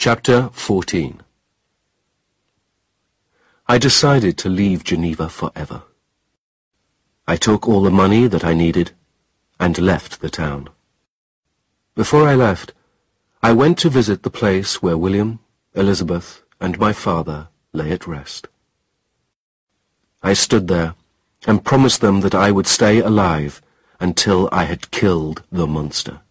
Chapter 14 I decided to leave Geneva forever. I took all the money that I needed and left the town. Before I left, I went to visit the place where William, Elizabeth, and my father lay at rest. I stood there and promised them that I would stay alive until I had killed the monster.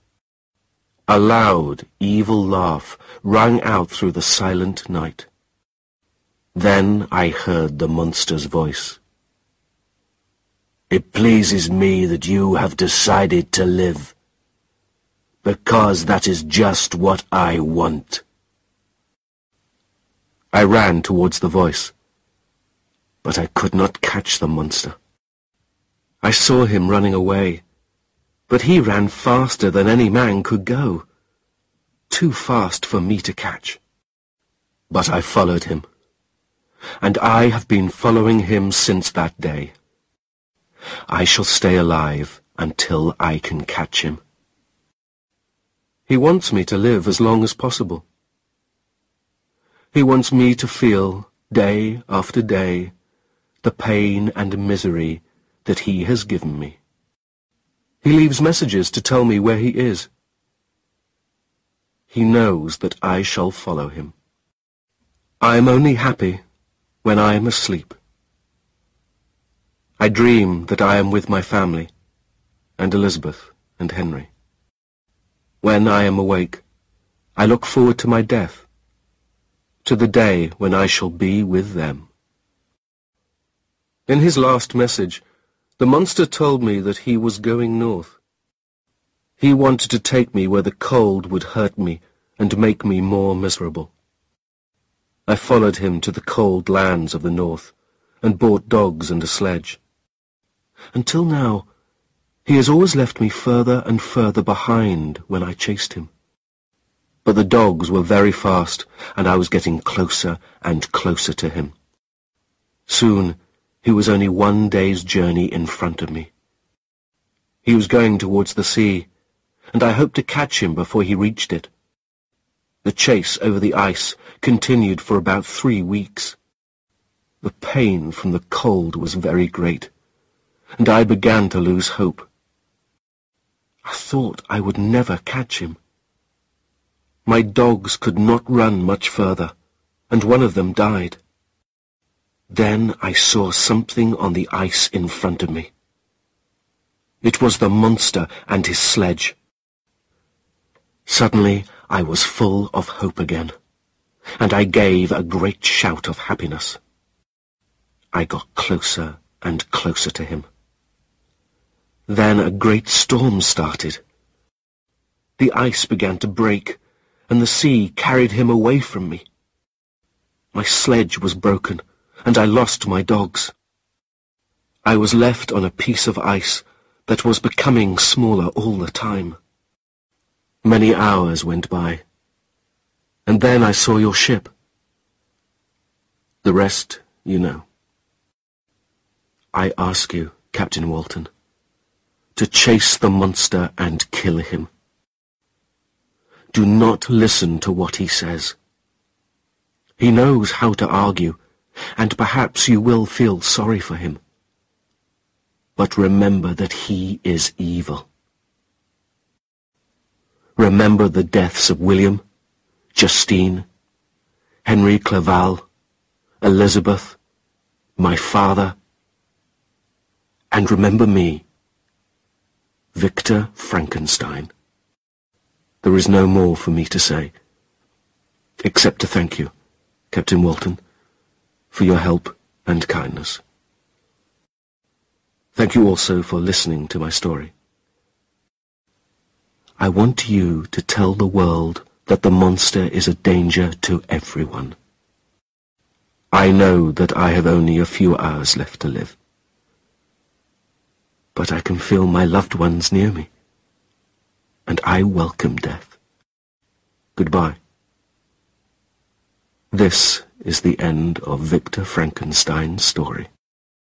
A loud, evil laugh rang out through the silent night. Then I heard the monster's voice. It pleases me that you have decided to live, because that is just what I want. I ran towards the voice, but I could not catch the monster. I saw him running away, but he ran faster than any man could go. Too fast for me to catch. But I followed him, and I have been following him since that day. I shall stay alive until I can catch him. He wants me to live as long as possible. He wants me to feel, day after day, the pain and misery that he has given me. He leaves messages to tell me where he is. He knows that I shall follow him. I am only happy when I am asleep. I dream that I am with my family, and Elizabeth and Henry. When I am awake, I look forward to my death, to the day when I shall be with them. In his last message, the monster told me that he was going north. He wanted to take me where the cold would hurt me and make me more miserable. I followed him to the cold lands of the north and bought dogs and a sledge. Until now, he has always left me further and further behind when I chased him. But the dogs were very fast, and I was getting closer and closer to him. Soon, he was only one day's journey in front of me. He was going towards the sea, and I hoped to catch him before he reached it. The chase over the ice continued for about three weeks. The pain from the cold was very great and I began to lose hope. I thought I would never catch him. My dogs could not run much further, and one of them died. Then I saw something on the ice in front of me. It was the monster and his sledge. Suddenly I was full of hope again, and I gave a great shout of happiness. I got closer and closer to him. Then a great storm started. The ice began to break, and the sea carried him away from me. My sledge was broken, and I lost my dogs. I was left on a piece of ice that was becoming smaller all the time. Many hours went by, and then I saw your ship. The rest you know. I ask you, Captain Walton, to chase the monster and kill him. Do not listen to what he says. He knows how to argue, and perhaps you will feel sorry for him. But remember that he is evil. Remember the deaths of William, Justine, Henry Clerval, Elizabeth, my father, and remember me. Victor Frankenstein. There is no more for me to say, except to thank you, Captain Walton, for your help and kindness. Thank you also for listening to my story. I want you to tell the world that the monster is a danger to everyone. I know that I have only a few hours left to live but I can feel my loved ones near me, and I welcome death. Goodbye. This is the end of Victor Frankenstein's story.